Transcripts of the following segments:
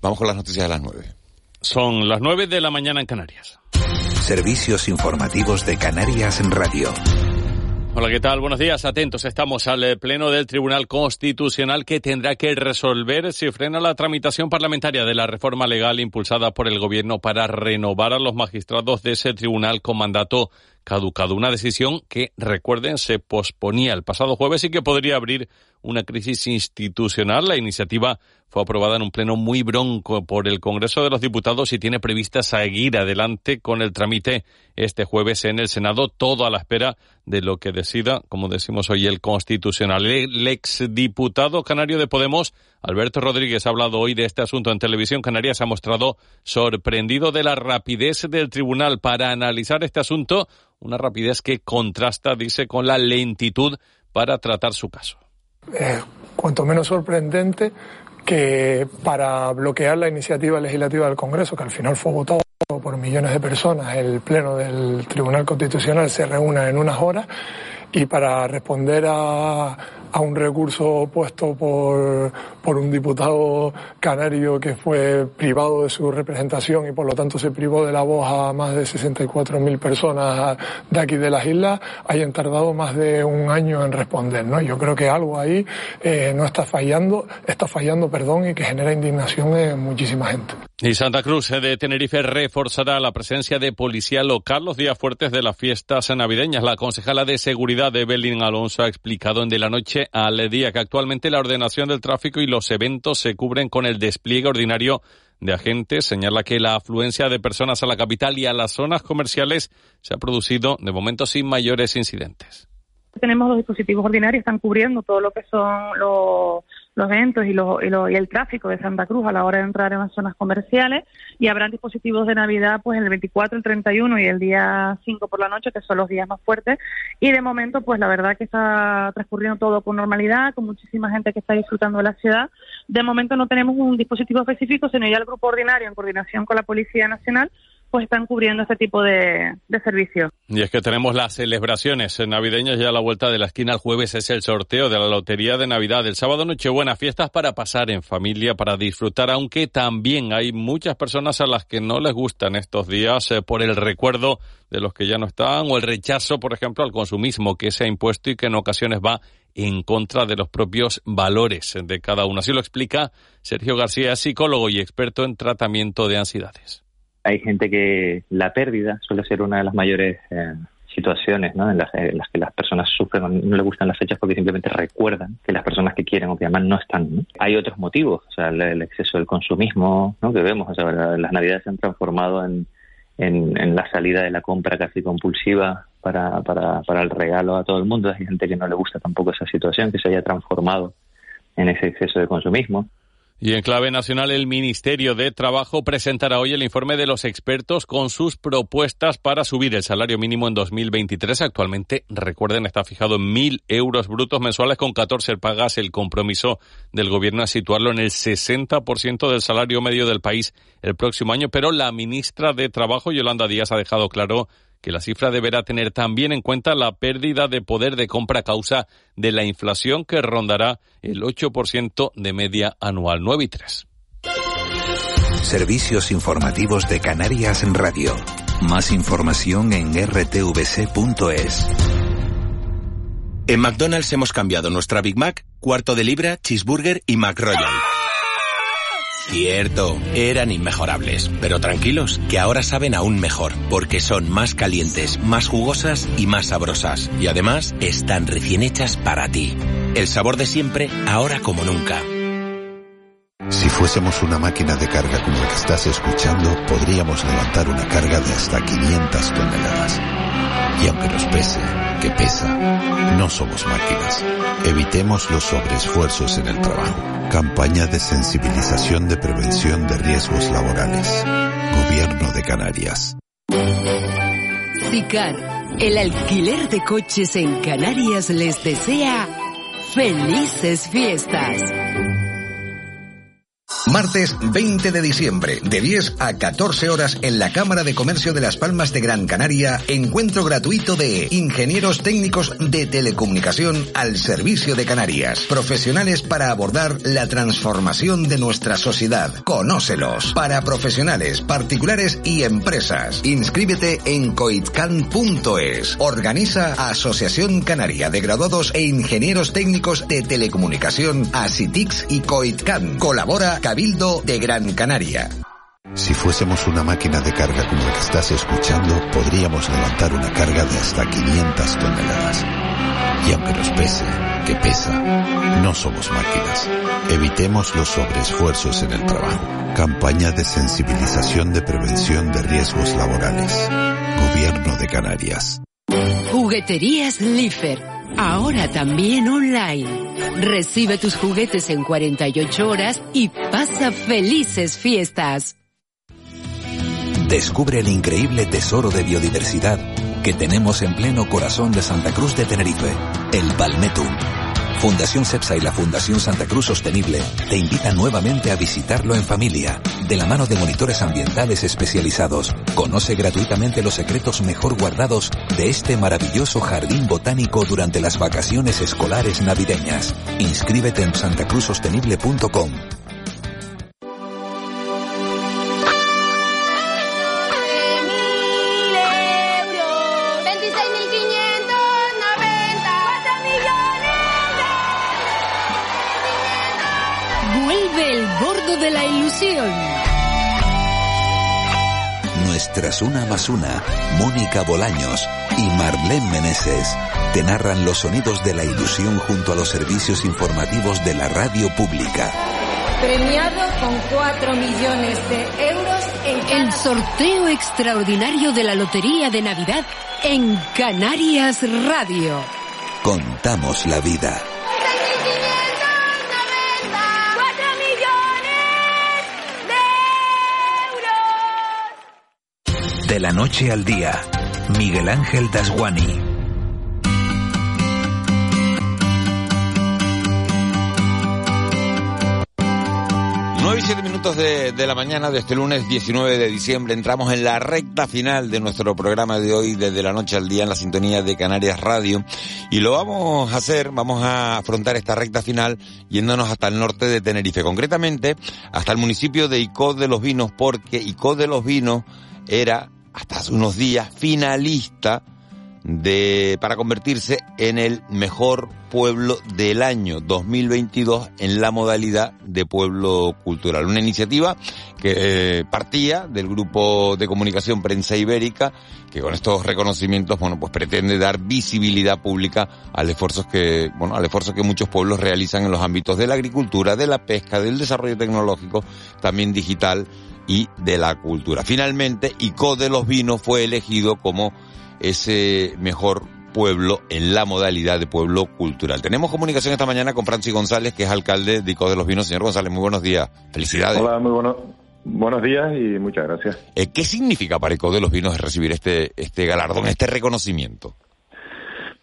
Vamos con las noticias de las 9. Son las 9 de la mañana en Canarias. Servicios informativos de Canarias en Radio. Hola, ¿qué tal? Buenos días. Atentos. Estamos al eh, Pleno del Tribunal Constitucional que tendrá que resolver si frena la tramitación parlamentaria de la reforma legal impulsada por el Gobierno para renovar a los magistrados de ese tribunal con mandato caducado. Una decisión que, recuerden, se posponía el pasado jueves y que podría abrir una crisis institucional. La iniciativa fue aprobada en un pleno muy bronco por el Congreso de los Diputados y tiene prevista seguir adelante con el trámite este jueves en el Senado, todo a la espera de lo que decida, como decimos hoy, el Constitucional. El exdiputado canario de Podemos, Alberto Rodríguez, ha hablado hoy de este asunto en televisión. Canarias ha mostrado sorprendido de la rapidez del tribunal para analizar este asunto una rapidez que contrasta, dice, con la lentitud para tratar su caso. Eh, cuanto menos sorprendente que para bloquear la iniciativa legislativa del Congreso, que al final fue votado por millones de personas, el Pleno del Tribunal Constitucional se reúna en unas horas y para responder a, a un recurso puesto por, por un diputado canario que fue privado de su representación y por lo tanto se privó de la voz a más de 64.000 personas de aquí de las islas, hayan tardado más de un año en responder. ¿no? Yo creo que algo ahí eh, no está fallando, está fallando, perdón, y que genera indignación en muchísima gente. Y Santa Cruz de Tenerife reforzará la presencia de policía local los días fuertes de las fiestas navideñas. La concejala de seguridad de Belín Alonso ha explicado en De la Noche al Día que actualmente la ordenación del tráfico y los eventos se cubren con el despliegue ordinario de agentes. Señala que la afluencia de personas a la capital y a las zonas comerciales se ha producido de momento sin mayores incidentes. Tenemos los dispositivos ordinarios, están cubriendo todo lo que son los los eventos y, y, el tráfico de Santa Cruz a la hora de entrar en las zonas comerciales y habrán dispositivos de Navidad pues el 24, el 31 y el día 5 por la noche, que son los días más fuertes. Y de momento, pues la verdad que está transcurriendo todo con normalidad, con muchísima gente que está disfrutando de la ciudad. De momento no tenemos un dispositivo específico, sino ya el grupo ordinario en coordinación con la Policía Nacional pues están cubriendo este tipo de, servicios. Y es que tenemos las celebraciones navideñas ya a la vuelta de la esquina. El jueves es el sorteo de la Lotería de Navidad. El sábado Nochebuena, fiestas para pasar en familia, para disfrutar, aunque también hay muchas personas a las que no les gustan estos días eh, por el recuerdo de los que ya no están o el rechazo, por ejemplo, al consumismo que se ha impuesto y que en ocasiones va en contra de los propios valores de cada uno. Así lo explica Sergio García, psicólogo y experto en tratamiento de ansiedades hay gente que la pérdida suele ser una de las mayores eh, situaciones en, las, que las personas sufren, no les gustan las fechas porque simplemente recuerdan que las personas que quieren o que aman no están. Hay otros motivos, o sea, el, exceso del consumismo ¿no? que vemos, o sea, las navidades se han transformado en, en, la salida de la compra casi compulsiva para, para, para el regalo a todo el mundo. Hay gente que no le gusta tampoco esa situación, que se haya transformado en ese exceso de consumismo. Y en clave nacional, el Ministerio de Trabajo presentará hoy el informe de los expertos con sus propuestas para subir el salario mínimo en 2023. Actualmente, recuerden, está fijado en mil euros brutos mensuales con 14 pagas. El compromiso del gobierno es situarlo en el 60% del salario medio del país el próximo año. Pero la ministra de Trabajo, Yolanda Díaz, ha dejado claro que la cifra deberá tener también en cuenta la pérdida de poder de compra a causa de la inflación que rondará el 8% de media anual 9 y 3. Servicios informativos de Canarias en Radio. Más información en rtvc.es. En McDonald's hemos cambiado nuestra Big Mac, cuarto de libra, cheeseburger y McRoyal Cierto, eran inmejorables, pero tranquilos, que ahora saben aún mejor, porque son más calientes, más jugosas y más sabrosas. Y además, están recién hechas para ti. El sabor de siempre, ahora como nunca. Si fuésemos una máquina de carga como la que estás escuchando, podríamos levantar una carga de hasta 500 toneladas. Y aunque nos pese, que pesa, no somos máquinas. Evitemos los sobreesfuerzos en el trabajo. Campaña de sensibilización de prevención de riesgos laborales. Gobierno de Canarias. SICAR, el alquiler de coches en Canarias les desea felices fiestas. Martes 20 de diciembre, de 10 a 14 horas en la Cámara de Comercio de Las Palmas de Gran Canaria, encuentro gratuito de ingenieros técnicos de telecomunicación al servicio de Canarias, profesionales para abordar la transformación de nuestra sociedad. Conócelos, para profesionales, particulares y empresas. Inscríbete en coitcan.es. Organiza Asociación Canaria de Graduados e Ingenieros Técnicos de Telecomunicación, ASITIX y Coitcan. Colabora Cabildo de Gran Canaria. Si fuésemos una máquina de carga como la que estás escuchando, podríamos levantar una carga de hasta 500 toneladas. Y aunque nos pese, que pesa, no somos máquinas. Evitemos los sobreesfuerzos en el trabajo. Campaña de sensibilización de prevención de riesgos laborales. Gobierno de Canarias. Jugueterías Lifer Ahora también online. Recibe tus juguetes en 48 horas y pasa felices fiestas. Descubre el increíble tesoro de biodiversidad que tenemos en pleno corazón de Santa Cruz de Tenerife, el Palmetum Fundación CEPSA y la Fundación Santa Cruz Sostenible te invitan nuevamente a visitarlo en familia, de la mano de monitores ambientales especializados. Conoce gratuitamente los secretos mejor guardados de este maravilloso jardín botánico durante las vacaciones escolares navideñas. Inscríbete en santacruzsostenible.com. Nuestras una más una, Mónica Bolaños y Marlene Meneses te narran los sonidos de la ilusión junto a los servicios informativos de la radio pública. Premiado con 4 millones de euros en El sorteo extraordinario de la Lotería de Navidad en Canarias Radio. Contamos la vida. De la noche al día, Miguel Ángel Dasguani. 9 y 7 minutos de, la mañana de este lunes 19 de diciembre entramos en la recta final de nuestro programa de hoy desde la noche al día en la sintonía de Canarias Radio y lo vamos a hacer, vamos a afrontar esta recta final yéndonos hasta el norte de Tenerife, concretamente hasta el municipio de Icó de los Vinos porque Icó de los Vinos era hasta hace unos días finalista de, para convertirse en el mejor pueblo del año 2022 en la modalidad de pueblo cultural. Una iniciativa que eh, partía del grupo de comunicación Prensa Ibérica, que con estos reconocimientos, bueno, pues pretende dar visibilidad pública que, bueno, al esfuerzo que muchos pueblos realizan en los ámbitos de la agricultura, de la pesca, del desarrollo tecnológico, también digital y de la cultura. Finalmente, ICO de los Vinos fue elegido como ese mejor pueblo en la modalidad de pueblo cultural. Tenemos comunicación esta mañana con Francis González, que es alcalde de ICO de los Vinos. Señor González, muy buenos días. Felicidades. Hola, muy buenos Buenos días y muchas gracias. Eh, ¿Qué significa para ICO de los Vinos recibir este, este galardón, este reconocimiento?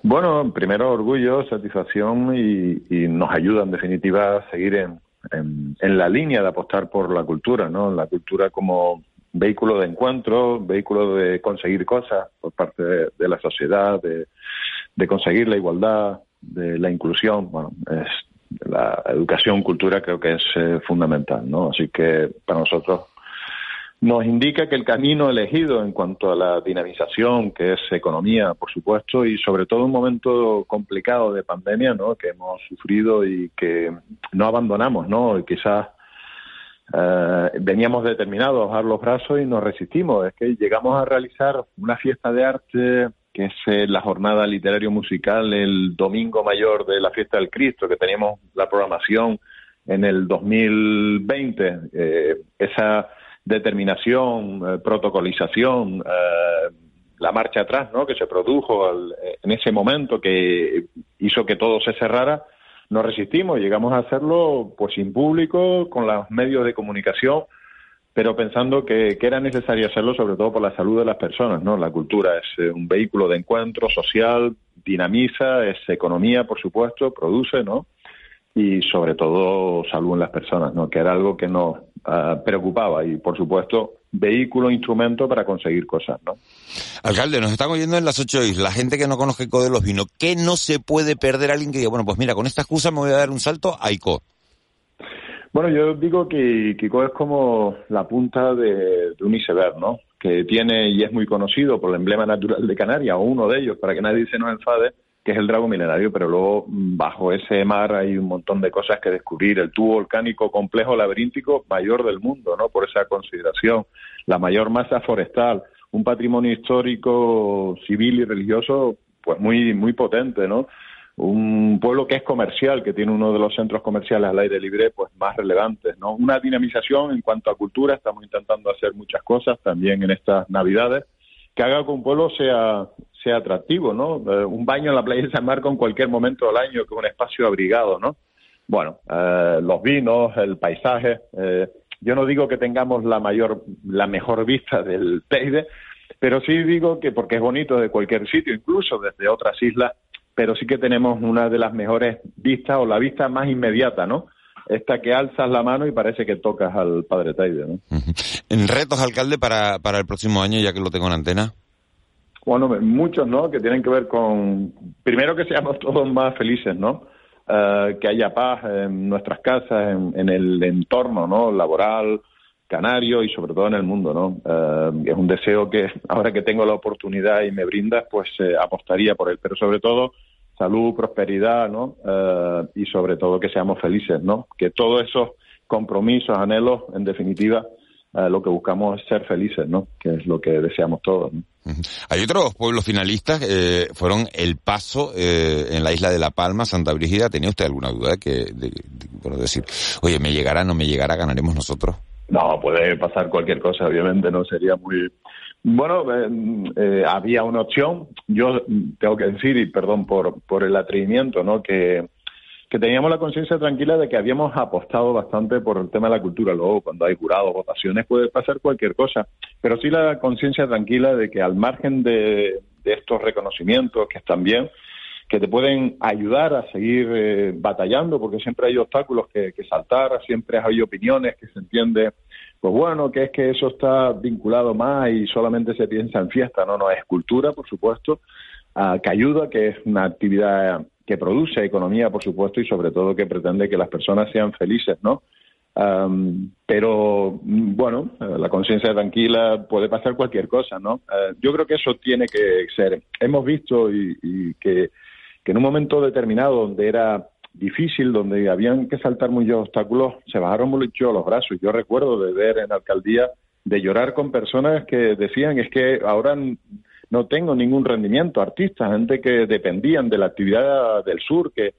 Bueno, primero orgullo, satisfacción y, y nos ayuda en definitiva a seguir en, en, la línea de apostar por la cultura, ¿no? La cultura como vehículo de encuentro, vehículo de conseguir cosas por parte de, la sociedad, de, conseguir la igualdad, de la inclusión. Bueno, es la educación, cultura creo que es eh, fundamental, ¿no? Así que para nosotros nos indica que el camino elegido en cuanto a la dinamización, que es economía, por supuesto, y sobre todo un momento complicado de pandemia, ¿no? Que hemos sufrido y que no abandonamos, ¿no? Y quizás eh, veníamos determinados a bajar los brazos y nos resistimos. Es que llegamos a realizar una fiesta de arte que es eh, la jornada literario musical el domingo mayor de la fiesta del Cristo, que teníamos la programación en el 2020 eh, esa determinación, eh, protocolización, eh, la marcha atrás ¿no? que se produjo en ese momento que hizo que todo se cerrara, nos resistimos, llegamos a hacerlo pues sin público, con los medios de comunicación, pero pensando que, que, era necesario hacerlo sobre todo por la salud de las personas, ¿no? La cultura es eh, un vehículo de encuentro social, dinamiza, es economía, por supuesto, produce, ¿no? Y sobre todo salud en las personas, ¿no? Que era algo que nos uh, preocupaba y, por supuesto, vehículo, instrumento para conseguir cosas, ¿no? Alcalde, nos están oyendo en las ocho islas, la gente que no conoce ICO de los vinos, ¿qué no se puede perder alguien que diga, bueno, pues mira, con esta excusa me voy a dar un salto a ICO? Bueno, yo digo que Kiko es como la punta de, de, un iceberg, ¿no? Que tiene y es muy conocido por el emblema natural de Canarias, o uno de ellos, para que nadie se nos enfade, que es el drago milenario, pero luego mm, bajo ese mar hay un montón de cosas que descubrir. El tubo volcánico complejo laberíntico mayor del mundo, ¿no? Por esa consideración. La mayor masa forestal, un patrimonio histórico, civil y religioso, pues muy, muy potente, ¿no? un pueblo que es comercial, que tiene uno de los centros comerciales al aire libre pues más relevantes, ¿no? Una dinamización en cuanto a cultura, estamos intentando hacer muchas cosas también en estas Navidades, que haga que un pueblo sea sea atractivo, ¿no? Eh, un baño en la playa de San Marco en cualquier momento del año, que es un espacio abrigado, ¿no? Bueno, eh, los vinos, el paisaje, eh, yo no digo que tengamos la mayor, la mejor vista del Teide, pero sí digo que porque es bonito de cualquier sitio, incluso desde otras islas, pero sí que tenemos una de las mejores vistas o la vista más inmediata, ¿no? Esta que alzas la mano y parece que tocas al Padre Taide, ¿no? ¿En retos, alcalde, para, para el próximo año, ya que lo tengo en antena? Bueno, muchos, ¿no? Que tienen que ver con, primero que seamos todos más felices, ¿no? Uh, que haya paz en nuestras casas, en, en, el entorno, ¿no? Laboral, canario y sobre todo en el mundo, ¿no? Uh, es un deseo que ahora que tengo la oportunidad y me brindas, pues eh, apostaría por él, pero sobre todo salud, prosperidad, ¿no? Uh, y sobre todo que seamos felices, ¿no? Que todos esos compromisos, anhelos, en definitiva, uh, lo que buscamos es ser felices, ¿no? Que es lo que deseamos todos. ¿no? Hay otros pueblos finalistas, eh, fueron El Paso eh, en la isla de La Palma, Santa Brígida. ¿Tenía usted alguna duda que, de, de, bueno, decir, oye, me llegará, no me llegará, ganaremos nosotros? No, puede pasar cualquier cosa, obviamente, no sería muy, bueno, eh, eh, había una opción. Yo tengo que decir, y perdón por, por el atrevimiento, ¿no? Que, que teníamos la conciencia tranquila de que habíamos apostado bastante por el tema de la cultura. Luego, cuando hay jurados, votaciones, puede pasar cualquier cosa. Pero sí la conciencia tranquila de que al margen de, estos reconocimientos, que están bien, que te pueden ayudar a seguir eh, batallando, porque siempre hay obstáculos que, que saltar, siempre hay opiniones que se entiende pues bueno, que es que eso está vinculado más y solamente se piensa en fiesta, no, no, es cultura, por supuesto, uh, que ayuda, que es una actividad que produce economía, por supuesto, y sobre todo que pretende que las personas sean felices, ¿no? Um, pero bueno, la conciencia tranquila puede pasar cualquier cosa, ¿no? Uh, yo creo que eso tiene que ser. Hemos visto y, y que, que en un momento determinado donde era difícil, donde habían que saltar muchos obstáculos, se bajaron mucho los brazos. Yo recuerdo de ver en alcaldía, de llorar con personas que decían, es que ahora no tengo ningún rendimiento, artistas, gente que dependían de la actividad del sur, que,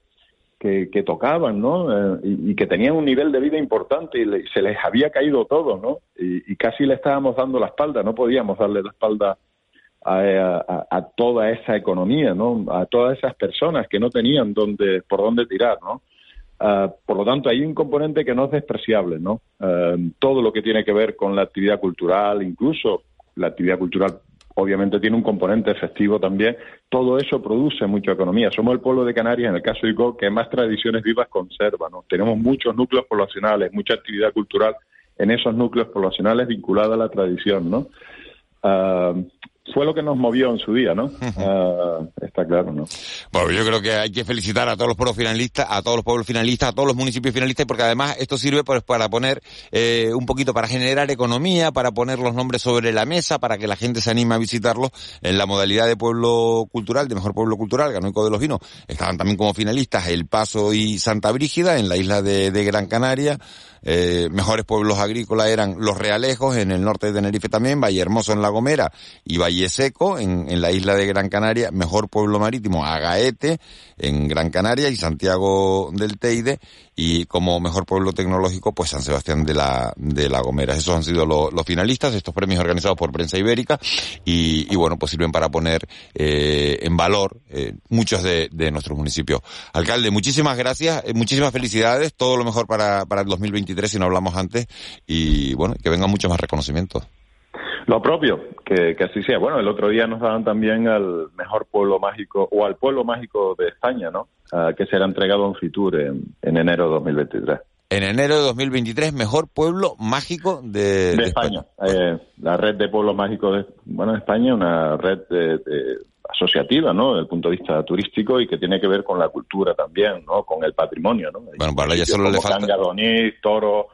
que, que tocaban, ¿no? Eh, y, que tenían un nivel de vida importante y, le, se les había caído todo, ¿no? Y, casi le estábamos dando la espalda, no podíamos darle la espalda a, a, toda esa economía, ¿no? A todas esas personas que no tenían dónde, por dónde tirar, ¿no? Uh, por lo tanto, hay un componente que no es despreciable, ¿no? Uh, todo lo que tiene que ver con la actividad cultural, incluso la actividad cultural obviamente tiene un componente efectivo también, todo eso produce mucha economía. Somos el pueblo de Canarias, en el caso de ICO, que más tradiciones vivas conserva, ¿no? Tenemos muchos núcleos poblacionales, mucha actividad cultural en esos núcleos poblacionales vinculada a la tradición, ¿no? Uh, fue lo que nos movió en su día, ¿no? Uh, está claro, ¿no? Bueno, yo creo que hay que felicitar a todos los pueblos finalistas, a todos los pueblos finalistas, a todos los municipios finalistas, porque además esto sirve pues, para poner eh, un poquito, para generar economía, para poner los nombres sobre la mesa, para que la gente se anime a visitarlos en la modalidad de pueblo cultural, de mejor pueblo cultural, Ganoico de los Vinos. Estaban también como finalistas El Paso y Santa Brígida en la isla de, de Gran Canaria. Eh, mejores pueblos agrícolas eran Los Realejos en el norte de Tenerife también, Valle Hermoso en La Gomera y Valle Seco en, en, la isla de Gran Canaria, mejor pueblo marítimo Agaete en Gran Canaria y Santiago del Teide y como mejor pueblo tecnológico, pues San Sebastián de la, de la Gomera. Esos han sido los finalistas de estos premios organizados por Prensa Ibérica y, y bueno, pues sirven para poner eh, en valor eh, muchos de, de, nuestros municipios. Alcalde, muchísimas gracias, eh, muchísimas felicidades, todo lo mejor para, para el 2023 si no hablamos antes y bueno, que vengan muchos más reconocimientos. Lo propio, que, que, así sea. Bueno, el otro día nos daban también al mejor pueblo mágico o al pueblo mágico de España, ¿no? Uh, que será entregado en Fitur en, en, enero de 2023. En enero de 2023, mejor pueblo mágico de, de, de España. España. Eh, la red de pueblos mágicos de bueno, España, una red de, de, asociativa, ¿no? Desde el punto de vista turístico y que tiene que ver con la cultura también, ¿no? Con el patrimonio, ¿no? Bueno, para ya solo le falta. Cangadonís, Toro,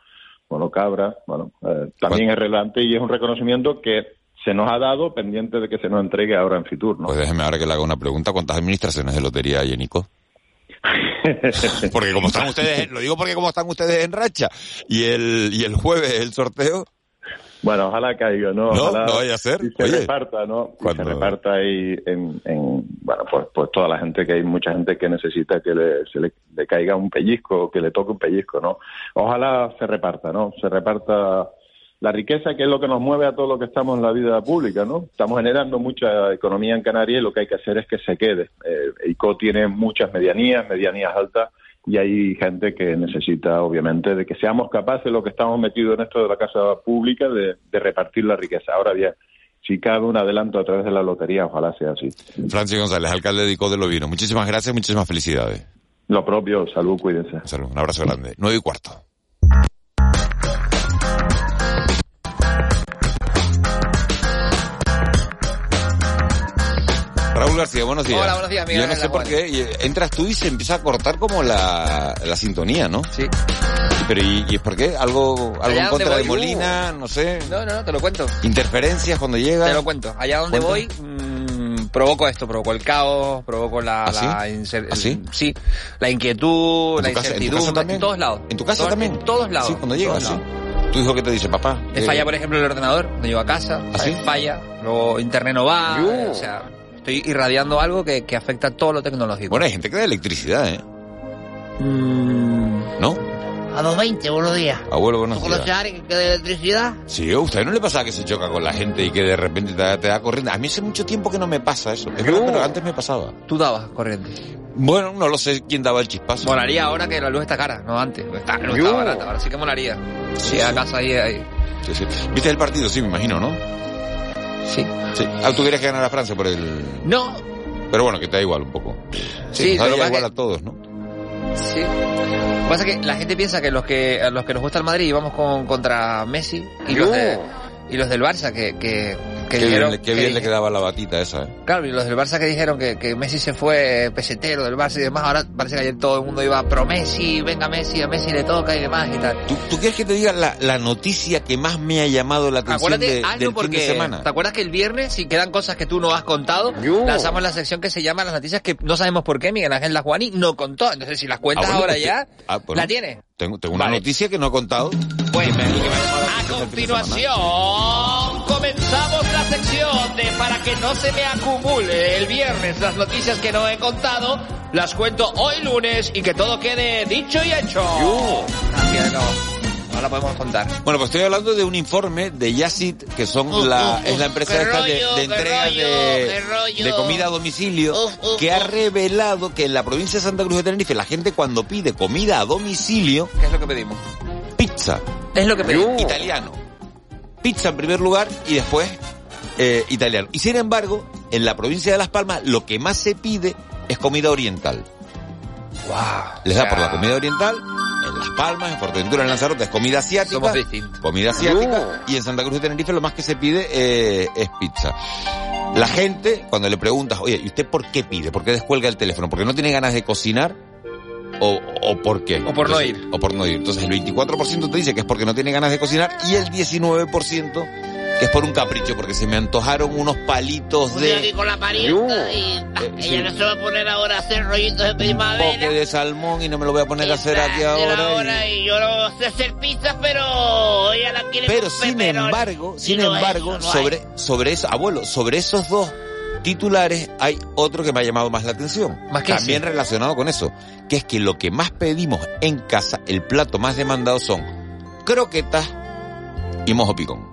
bueno, Cabra, bueno, eh, también bueno. es relevante y es un reconocimiento que se nos ha dado pendiente de que se nos entregue ahora en Fitur, ¿no? Pues déjeme ahora que le haga una pregunta. ¿Cuántas administraciones de lotería hay en ICO? porque como están ustedes, lo digo porque como están ustedes en racha y el, y el jueves el sorteo. Bueno, ojalá caiga, ¿no? No, ojalá no vaya a ser. Y se Oye, reparta, ¿no? Y se reparta ahí en, en, bueno, pues, pues toda la gente que hay mucha gente que necesita que le, se le, le caiga un pellizco, que le toque un pellizco, ¿no? Ojalá se reparta, ¿no? Se reparta la riqueza, que es lo que nos mueve a todo lo que estamos en la vida pública, ¿no? Estamos generando mucha economía en Canarias y lo que hay que hacer es que se quede. Eh, ICO tiene muchas medianías, medianías altas, y hay gente que necesita, obviamente, de que seamos capaces, lo que estamos metidos en esto de la casa pública, de, de repartir la riqueza. Ahora bien, si cabe un adelanto a través de la lotería, ojalá sea así. Francis González, alcalde de ICO de Lovino. Muchísimas gracias, muchísimas felicidades. Lo propio, salud, cuídense. Salud, un abrazo grande. Nueve y cuarto. Raúl García, buenos días. Hola, buenos días, Miguel Yo no sé por qué entras tú y se empieza a cortar como la, la sintonía, ¿no? Sí. Pero ¿y, y por qué? ¿Algo, algo en contra de voy, Molina? No sé. No, no, no, te lo cuento. ¿Interferencias cuando llega? Te lo cuento. Allá donde voy, Cuéntame. mmm, provoco esto, provoco el caos, provoco la, ¿Ah, sí? la incer- ¿Ah, sí? sí, la inquietud, ¿En la casa- en tu incertidumbre, casa también? en todos lados. ¿En tu casa Todos- también? En todos lados. Sí, cuando llegas, sí. ¿Tu hijo qué te dice, papá? Me Eh, falla, por ejemplo, el ordenador, cuando llego a casa, ¿Ah, sí? falla, luego internet no va, Yo. eh, o sea, estoy irradiando algo que, que afecta a todo lo tecnológico. Bueno, hay gente que da electricidad, ¿eh? Mm, ¿No? A 220, buenos días. Abuelo, buenos ¿Tú conoces días. a alguien que de electricidad? Sí, ¿a usted no le pasa que se choca con la gente y que de repente te da, te da corriente? A mí hace mucho tiempo que no me pasa eso. Es verdad, pero antes me pasaba. Tú dabas corriente. Bueno, no lo sé quién daba el chispazo. Molaría ahora que la luz está cara, no antes. Está, Yo. está barata, ahora sí que molaría. Sí, Sí, a casa ahí, ahí. Sí, sí. ¿Viste el partido? Sí, me imagino, ¿no? Sí. Sí. Ah, tú querías que ganara Francia por el... No, Pero bueno, que te da igual un poco. Sí, nos da igual que- a todos, ¿no? sí. Lo que pasa es que la gente piensa que los que a los que nos gusta el Madrid íbamos con, contra Messi y los, de, y los del Barça que, que, que Qué bien, dijeron le- qué que bien le dije- quedaba la batita esa, ¿eh? Claro, y los del Barça que dijeron que, que Messi se fue pesetero del Barça y demás, ahora parece que ayer todo el mundo iba pro Messi, venga Messi, a Messi le toca y demás y tal. ¿Tú, tú quieres que te diga la, la noticia que más me ha llamado la atención Acuérdate, de- del fin de porque semana? ¿te acuerdas que el viernes si quedan cosas que tú no has contado, lanzamos la sección que se llama las noticias que no sabemos por qué Miguel Ángel Lajuani no contó? Entonces si las cuentas Ah, bueno, ahora pues ya, ah, bueno. ¿la tiene? Tengo, tengo una Vale. noticia que no he contado. Bueno, llamado la a continuación comenzamos sección de para que no se me acumule el viernes las noticias que no he contado, las cuento hoy lunes y que todo quede dicho y hecho. No, no la podemos contar. Bueno, pues estoy hablando de un informe de Yacit, que son Uf, la, uf, es la empresa esta de, rollo, de qué entrega rollo, de, de comida a domicilio, que ha revelado que en la provincia de Santa Cruz de Tenerife la gente cuando pide comida a domicilio, ¿Qué es lo que pedimos? pizza, Es lo que pedimos. italiano. Pizza en primer lugar y después eh, italiano. Y sin embargo, en la provincia de Las Palmas lo que más se pide es comida oriental. Wow. Les da por la comida oriental, en Las Palmas, en Fuerteventura, en Lanzarote, es comida asiática. Somos distintos. Comida asiática. Y en Santa Cruz de Tenerife lo más que se pide eh, es pizza. La gente, cuando le preguntas, oye, ¿y usted por qué pide? ¿Por qué descuelga el teléfono? ¿Porque no tiene ganas de cocinar? ¿O, o por qué? O por no ir. O por no ir. Entonces el 24% te dice que es porque no tiene ganas de cocinar y el 19% que es por un capricho, porque se me antojaron unos palitos Estoy aquí de con la parienta y ah, Eh, ella sí. no se va a poner ahora a hacer rollitos de un primavera. poke de salmón y no me lo voy a poner a hacer aquí ahora. y- yo no sé hacer pizzas, pero ella la quiere Pero con sin embargo, sin no embargo, eso, no hay. sobre, sobre eso, abuelo, sobre esos dos titulares hay otro que me ha llamado más la atención. ¿Más qué También relacionado con eso, que es que lo que más pedimos en casa, el plato más demandado son croquetas y mojo picón.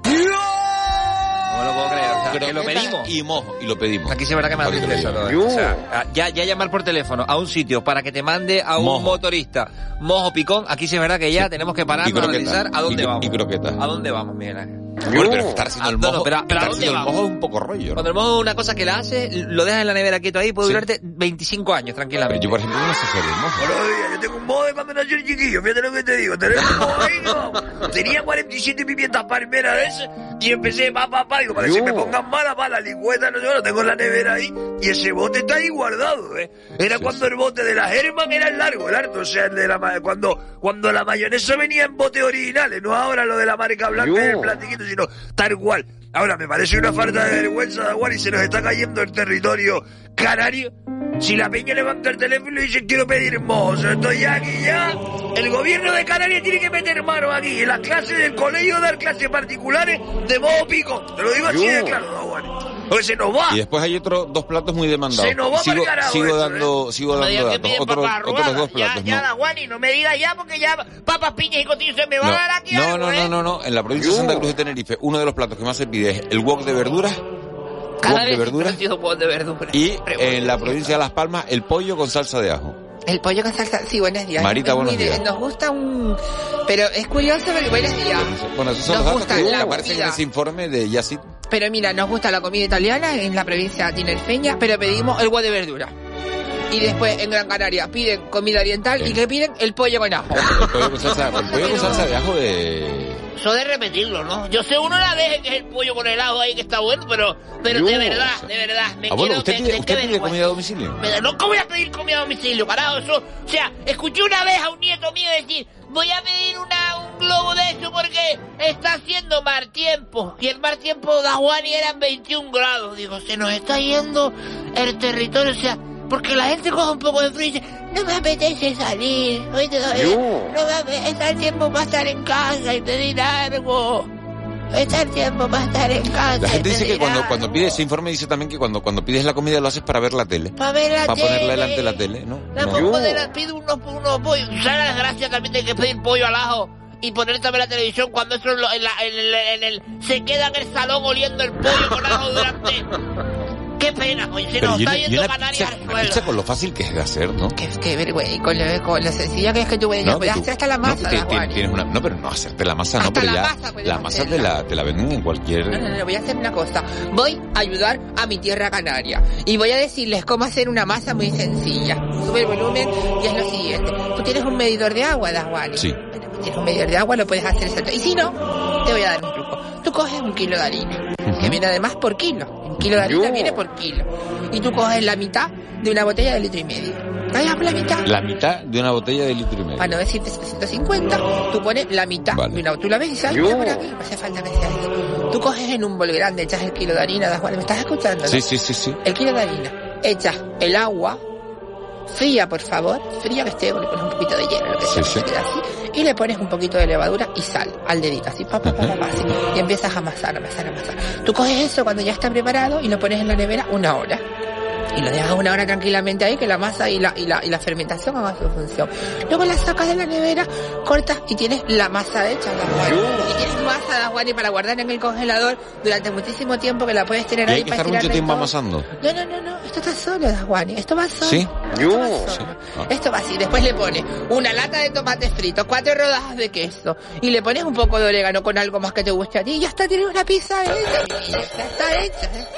No lo puedo creer. O sea, que lo Croquetas pedimos. Y mojo, y lo pedimos. Aquí sí es verdad que me hace eso todo. O sea, ya, ya llamar por teléfono a un sitio para que te mande a un Mojo. motorista mojo picón, aquí sí es verdad que ya tenemos que Y pararnos a analizar a dónde Y- vamos. Y croquetas. ¿A dónde vamos, Miguel Ángel? Bueno, pero estar haciendo el Ah, mojo, no, pero- pero ¿a estar dónde haciendo el mojo es un poco rollo. ¿no? Cuando el mojo es una cosa que la hace, lo dejas en la nevera quieto ahí, puede Sí. durarte 25 años Pero tranquilamente. yo, por ejemplo, no sé hacer el mojo. Buenos días, yo tengo un modo de cuando nació el chiquillo, fíjate lo que te digo, tenemos un ¿no? Tenía 47 pimientas palmeras de ese, y empecé, pa, pa, pa, digo, para que se me pongan malas, pa, la lingüeta, no sé, lo tengo en la nevera ahí, y ese bote está ahí guardado, ¿eh? Era cuando el bote de la Herman era el largo, el harto, o sea, el de la, cuando, cuando la mayonesa venía en botes originales, no ahora lo de la marca blanca y el platiquito, sino tal cual. Ahora, me parece una falta de vergüenza de Aguar y se nos está cayendo el territorio canario. Si la peña levanta el teléfono y dice quiero pedir mozo, estoy aquí ya. El gobierno de Canarias tiene que meter mano aquí en las clases del colegio, dar clases particulares de modo pico. Te lo digo así de claro, Aguar. Porque se nos va. Y después hay otros dos platos muy demandados. Se nos va sigo, pa'l carajo sigo dando, sigo No dando datos. Otros, dos Ya, platos, ya, no. da Juan, y no me digas ya porque ya papas, piñas y cotillos se me van No, a dar aquí no, algo, no, ¿eh? no, no, no. En la provincia de Santa Cruz de Tenerife, uno de los platos que más se pide es el wok de verduras, wok Cada de vez verduras, wok de verduras. y en la provincia de Las Palmas, el pollo con salsa de ajo. El pollo con salsa. Sí, buenos días. Marita, muy buenos de- días. Nos gusta un. Pero es curioso porque buenos días. Bueno, esos son Nos los datos que la aparecen en ese informe de Yacit. Pero mira, nos gusta la comida italiana en la provincia tinerfeña, pero pedimos el huevo de verdura. Y después en Gran Canaria piden comida oriental y que piden el pollo con ajo. El pollo con salsa, el pollo con salsa de ajo de... Eso de repetirlo, ¿no? Yo sé uno la vez que es el pollo con helado ahí que está bueno, pero, pero de verdad, de verdad, me Ah, bueno, quiero ¿usted que- pide, que- usted que pide vergüenza. comida a domicilio? Me No, ¿cómo voy a pedir comida a domicilio, carajo? Eso, o sea, escuché una vez a un nieto mío decir, voy a pedir una, un globo de eso porque está haciendo mal tiempo. Y el mal tiempo de Aguani eran 21 grados. Digo, se nos está yendo el territorio, o sea, porque la gente coge un poco de frío y dice, no me apetece salir. Hoy te doy- no me apetece el tiempo para estar en casa y pedir algo. Está el tiempo para estar en casa. La gente dice que cuando, cuando pide ese informe dice también que cuando, cuando pides la comida lo haces para ver la tele. Pa' ver la Para ponerla tele. delante de la tele, ¿no? La No. pongo de la, pido unos, unos pollos. ¿Sabes desgracia también de que pedir pollo al ajo? Y poner también la televisión cuando eso en, en la- en el, en el- se queda en el salón oliendo el pollo con ajo durante... Qué pena, pues se nos está yendo Canarias al suelo. pizza con lo fácil que es de hacer, ¿no? Qué, qué vergüenza. Y con lo, con lo sencilla que es que tú puedes, No, hacer hasta la no, masa. ti- la tienes una, no, pero no hacerte la masa, no, Hasta pero la ya masa la masa te la, te la venden en cualquier... No, no, no, voy a hacer una cosa. Voy a ayudar a mi tierra canaria. Y voy a decirles cómo hacer una masa muy sencilla. Sube el volumen y es lo siguiente. Tú tienes un medidor de agua, Daswani. Sí. Tienes un medidor de agua, lo puedes hacer exacto. Y si no, te voy a dar un truco. Tú coges un kilo de harina, que viene además por kilo. Un kilo de harina viene por kilo. Y tú coges la mitad de una botella de litro y medio. La mitad. La mitad de una botella de litro y medio. Para no decirte 750, tú pones la mitad Vale. de una Tú la ves y mira por aquí, no hace falta que sea eso. Tú coges en un bol grande, echas el kilo de harina, das, ¿me estás escuchando? no? Sí, sí, sí, sí. El kilo de harina, echas el agua, fría por favor, fría que esté, le pones un poquito de hielo, lo que sea, sí. así, y le pones un poquito de levadura y sal al dedito, así, pa, pa, pa, pa, pa, así, y empiezas a amasar, amasar, amasar. Tú coges eso cuando ya está preparado y lo pones en la nevera una hora. Y lo dejas una hora tranquilamente ahí, que la masa y la, y la, y la fermentación hagan su función. Luego la sacas de la nevera, cortas y tienes la masa hecha, la guani. Y tienes masa de guani para guardar en el congelador durante muchísimo tiempo que la puedes tener Y ahí hay que para estar mucho y tiempo todo. amasando. No, no, no, no, esto está solo, Dasguani, esto va solo. ¿Sí? Esto va solo. Esto va así, después le pones una lata de tomate frito, cuatro rodajas de queso y le pones un poco de orégano con algo más que te guste a ti y ya está, tienes una pizza hecha, vida, ya está hecha. ¿eh?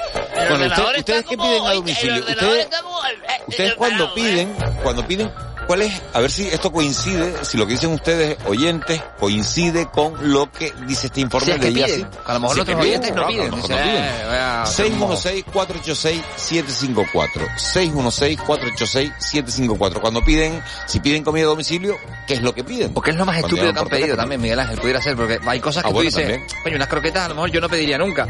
Bueno, usted- está ¿ustedes qué piden a domicilio? Ustedes, eh, eh, ustedes eh, cuando parado, piden, cuando piden, ¿cuál es? A ver si esto coincide, si lo que dicen ustedes, oyentes, coincide con lo que dice este informe Si es de que Yassi. piden. A lo mejor Si es que oyentes no piden. Dice, no piden. eh, voy a hacer un mojo. 616-486-754. 616-486-754. Cuando piden, si piden comida a domicilio, ¿qué es lo que piden? Porque es lo más Cuando estúpido que han pedido también, Miguel Ángel, pudiera ser, porque hay cosas que Ah, tú bueno, dices, coño, unas croquetas a lo mejor yo no pediría nunca.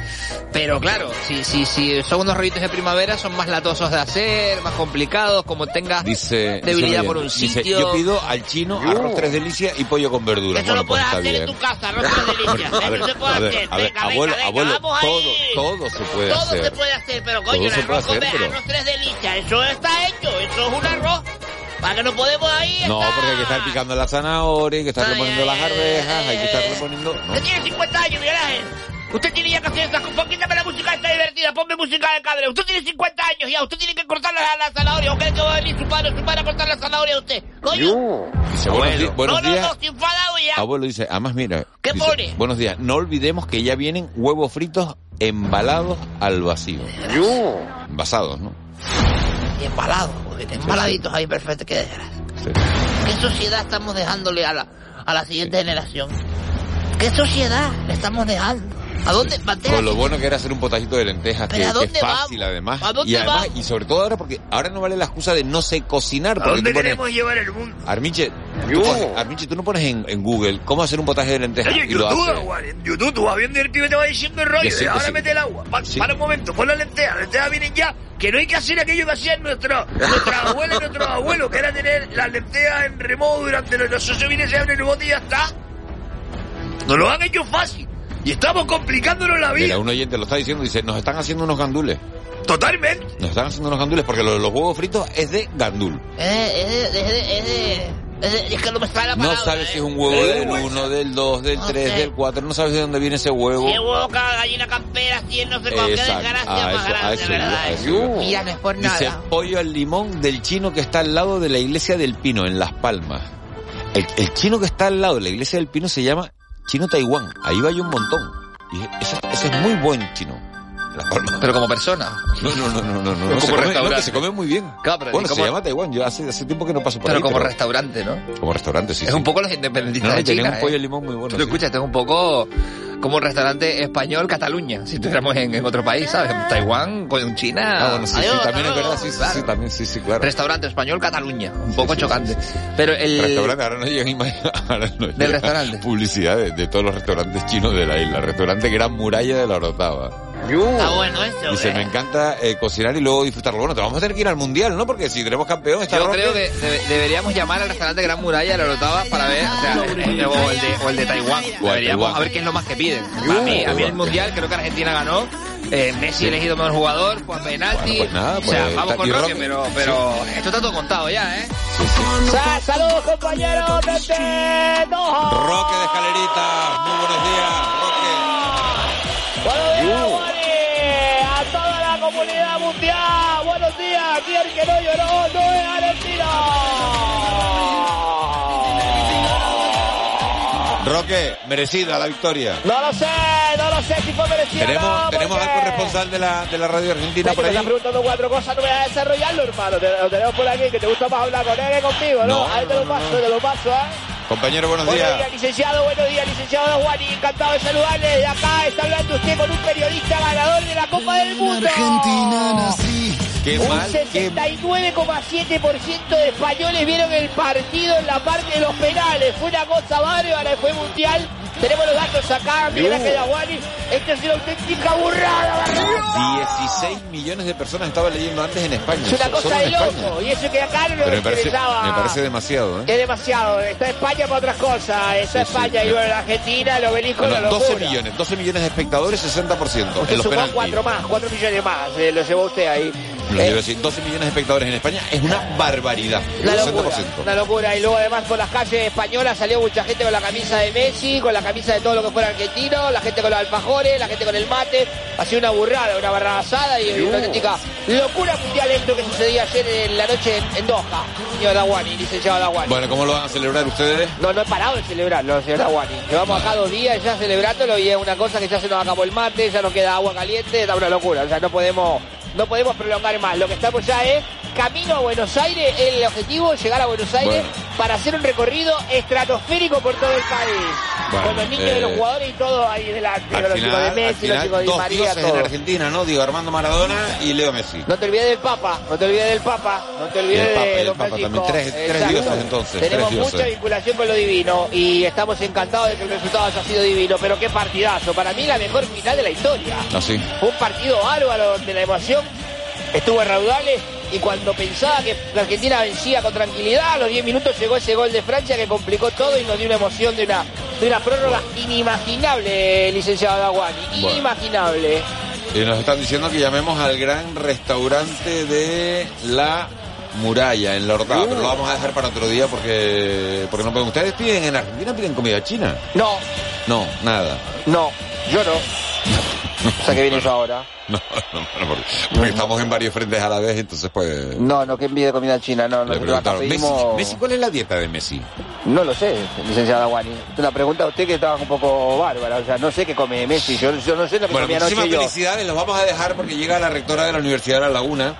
Pero claro, si, si, si son unos rollitos de primavera, son más latosos de hacer, más complicados, como tengas Dice, debilidad dice por un un Dice, sitio. yo pido al chino arroz tres delicias y pollo con verduras. Eso lo Bueno, pues puedes está hacer en tu casa, arroz tres delicias. Ver, Eso se puede hacer. ver, venga, abuelo, venga, abuelo, venga, vamos todo, todo se puede Todo hacer. se puede hacer, pero coño, Todo el arroz con hacer, pero- arroz tres delicias, eso está hecho, eso es un arroz. Para que no podemos ahí No, porque hay que estar picando la zanahoria, hay que estar Ay, reponiendo ay, las ay, arvejas, hay que estar ay. reponiendo... no. Usted tiene 50 años, Miguel Ángel. Usted tiene ya que hacer esas cosas. Quítame la música esta divertida. Ponme música de cadre. Usted tiene 50 años ya. Usted tiene que cortar la, la zanahoria. ¿O cree que va a venir su padre o su padre a cortar la zanahoria a usted? Coño. Dice, buenos, di- buenos no, no, días. no, enfadado ya. Abuelo dice, además mira, ¿Qué dice, pone? buenos días, no olvidemos que ya vienen huevos fritos embalados al vacío. Envasados, ¿no? Y embalados, porque embaladitos ahí perfecto. Qué desgracia. ¿Qué sociedad estamos dejándole a la, a la siguiente generación? ¿Qué sociedad le estamos dejando? ¿A dónde? Bandeja Con lo bueno que era hacer un potajito de lentejas, que, ¿Pero a que dónde es fácil vamos? además. ¿A dónde y además, vamos? y sobre todo ahora porque ahora no vale la excusa de no sé cocinar. ¿A porque dónde tú pones- queremos llevar el mundo? Armiche, tú pones, Armiche, tú no pones en, en Google cómo hacer un potaje de lentejas Oye, y lo YouTube, haces. Juan, en YouTube tú vas viendo y el pibe te va diciendo el rollo, de sí, ahora sí. mete el agua. Pa- Sí. Para un momento, pon la lenteja, las lentejas vienen ya, que no hay que hacer aquello que hacían nuestros nuestra abuela y nuestros abuelos, que era tener las lentejas en remojo durante los los ocho viene se abre el bote y ya está. Nos lo han hecho fácil. Y estamos complicándonos la Mira, vida. un oyente lo está diciendo, dice, nos están haciendo unos gandules. Totalmente. Nos están haciendo unos gandules porque lo de los huevos fritos es de gandul. Es de, es de, es de, es de, es que no me sale la No palabra. sabes si es un huevo Eh, del 1, del 2, del No 3, sé. del 4, no sabes de dónde viene ese huevo. Si es huevo, cada gallina campera, si es no sé con qué desgracia a más eso- grande, eso ¿verdad? eso. Mira, no es por Dice nada. pollo al limón del chino que está al lado de la iglesia del Pino, en Las Palmas. El, el chino que está al lado de la iglesia del Pino se llama Chino Taiwán. Ahí va yo un montón. Y ese, ese es muy buen chino. Pero como persona. No, no, no, no, no. no, Como se come, restaurante. no, se come muy bien. Bueno, ¿y se llama Taiwán. Yo hace, hace tiempo que no paso por Pero ahí. como pero- restaurante, ¿no? Como restaurante, sí. Es sí. un poco los independentistas No, de China. un pollo ¿eh? limón muy bueno. Tú sí. escuchas, esto es un poco como un restaurante español Cataluña. Si estuviéramos en, en otro país, ¿sabes? En Taiwán, con China. Ah, bueno, sí, sí, Adiós, también es verdad, sí, sí, Claro. sí, también, sí, sí, claro. Restaurante español Cataluña. Un poco sí, chocante. Pero el. Restaurante, ahora no llegan ahora no Del restaurante. publicidad de, de todos los restaurantes chinos de la isla. Restaurante Gran Muralla de la Orotava. Está bueno eso, Dice, ¿eh? me encanta eh, cocinar y luego disfrutarlo. Bueno, te vamos a tener que ir al mundial, ¿no? Porque si tenemos campeón, está Yo creo que debe- deberíamos llamar al restaurante Gran Muralla la Orotava para ver, o, sea, eh, o, el de, o el de Taiwán. Deberíamos a ver qué es lo más que piden. Para mí, a mí el mundial creo que Argentina ganó. Eh, Messi elegido mejor jugador, Juan penalti. Bueno, pues nada, o sea, pues, vamos con Roque, Roque. pero, pero esto está todo contado ya, ¿eh? Sa- Saludos compañeros desde Doha. Roque de Escalerita, muy buenos días, Roque. Buenos días, comunidad mundial. Buenos días. Aquí el que no lloró no es argentino. Roque, merecida la victoria. No lo sé, no lo sé si fue merecido o Tenemos, tenemos al corresponsal de la, de la radio argentina por me ahí. estás preguntando cuatro cosas, no me vas a desarrollarlo, hermano. Te, lo tenemos por aquí, que te gusta más hablar con él que conmigo, ¿no? No, Ahí te lo paso, te lo paso, ¿eh? Compañero, buenos Buenos días. días, licenciado. Buenos días, licenciado Juan. Y encantado de saludarle desde acá. Está hablando usted con un periodista ganador de la Copa del Mundo. Qué un mal, qué 69,7% de españoles vieron el partido en la parte de los penales. Fue una cosa bárbara, fue mundial. Tenemos los datos acá, Miguel Ángel Aguani. Esto es una auténtica burrada, barbaridad. 16 millones de personas estaba leyendo antes en España. Es una Solo cosa de loco. Y eso que acá no Pero me parece, interesaba. me parece demasiado, ¿eh? Es demasiado. Está España para otras cosas. Está Sí, sí. España y bueno, la Argentina, el obelisco, Bueno, la 12 locura. millones, 12 millones de espectadores, 60% Usted en los sumó penaltis. cuatro más, cuatro millones más. eh, lo llevó usted ahí. No, Eh, quiero decir, 12 millones de espectadores en España es una barbaridad. Una Un locura, 60%. una locura. Y luego además por las calles españolas salió mucha gente con la camisa de Messi, con la camisa de todo lo que fuera argentino, la gente con los alfajores, la gente con el mate. Ha sido una burrada, una barrabasada y una auténtica locura mundial esto que sucedía ayer en la noche en, en Doha, señor Dawani, licenciado Dawani. Bueno, ¿cómo lo van a celebrar ustedes? No, no he parado de celebrarlo, señor Dawani. Llevamos acá dos días ya celebrándolo y es una cosa que ya se nos acabó el mate, ya nos queda agua caliente, está una locura. O sea, no podemos, no podemos prolongar más. Lo que estamos ya es camino a Buenos Aires, el objetivo es llegar a Buenos Aires para hacer un recorrido estratosférico por todo el país. Bueno, con los niños eh, de los jugadores y todo ahí delante, los chicos de final, Messi, los chicos de dos María, dioses en todo. Argentina, ¿no? Digo, Armando Maradona y Leo Messi. No te olvides del Papa, no te olvides del Papa, no te olvides Papa, de el Papa también. Tres- tres Exacto. dioses, entonces, Tenemos tres dioses. mucha vinculación con lo divino y estamos encantados de que el resultado haya sido divino, pero qué partidazo. Para mí la mejor final de la historia. Así. Fue un partido bárbaro donde la emoción estuvo en raudales y cuando pensaba que la Argentina vencía con tranquilidad, a los 10 minutos llegó ese gol de Francia que complicó todo y nos dio una emoción de una, de una prórroga inimaginable, licenciado Daguani, Bueno. inimaginable. Y nos están diciendo que llamemos al gran restaurante de la muralla en la Hortada, pero lo vamos a dejar para otro día porque porque no pueden. ¿Ustedes piden en Argentina piden comida china? No, No, nada. no, yo no. O sea que viene eso ahora. No, no, no, porque, porque estamos en varios frentes a la vez, entonces pues... No, no, que envíe comida china, no, Le nosotros Messi. Messi, ¿cuál es la dieta de Messi? No lo sé, licenciada Guani. Una pregunta a usted que estaba un poco bárbara. O sea, no sé qué come Messi. Yo, yo no sé lo que Bueno, comía muchísimas anoche yo. felicidades, los vamos a dejar porque llega la rectora de la Universidad de La Laguna,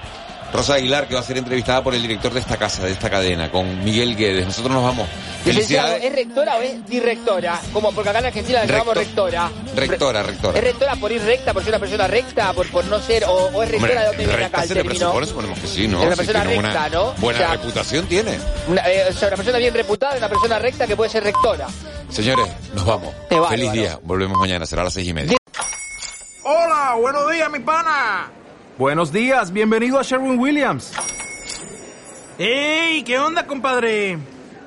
Rosa Aguilar, que va a ser entrevistada por el director de esta casa, de esta cadena, con Miguel Guedes. Nosotros nos vamos. Licenciado, Felicidades. ¿es rectora o es directora? Como porque acá en Argentina la llamamos rectora. Rectora, rectora. ¿Es rectora por ir recta, por ser una persona recta, por, por no ser, o, o es rectora Hombre, de dónde viene acá el término? suponemos que sí, ¿no? Es una Sí, persona recta, ¿no? Buena O sea, reputación tiene. Una, eh, o sea, una persona bien reputada, una persona recta que puede ser rectora. Señores, nos vamos. Qué bárbaro. Feliz día. Volvemos mañana, será a las seis y media. Hola, buenos días, mi pana. Buenos días, bienvenido a Sherwin Williams. ¡Ey! ¿Qué onda, compadre?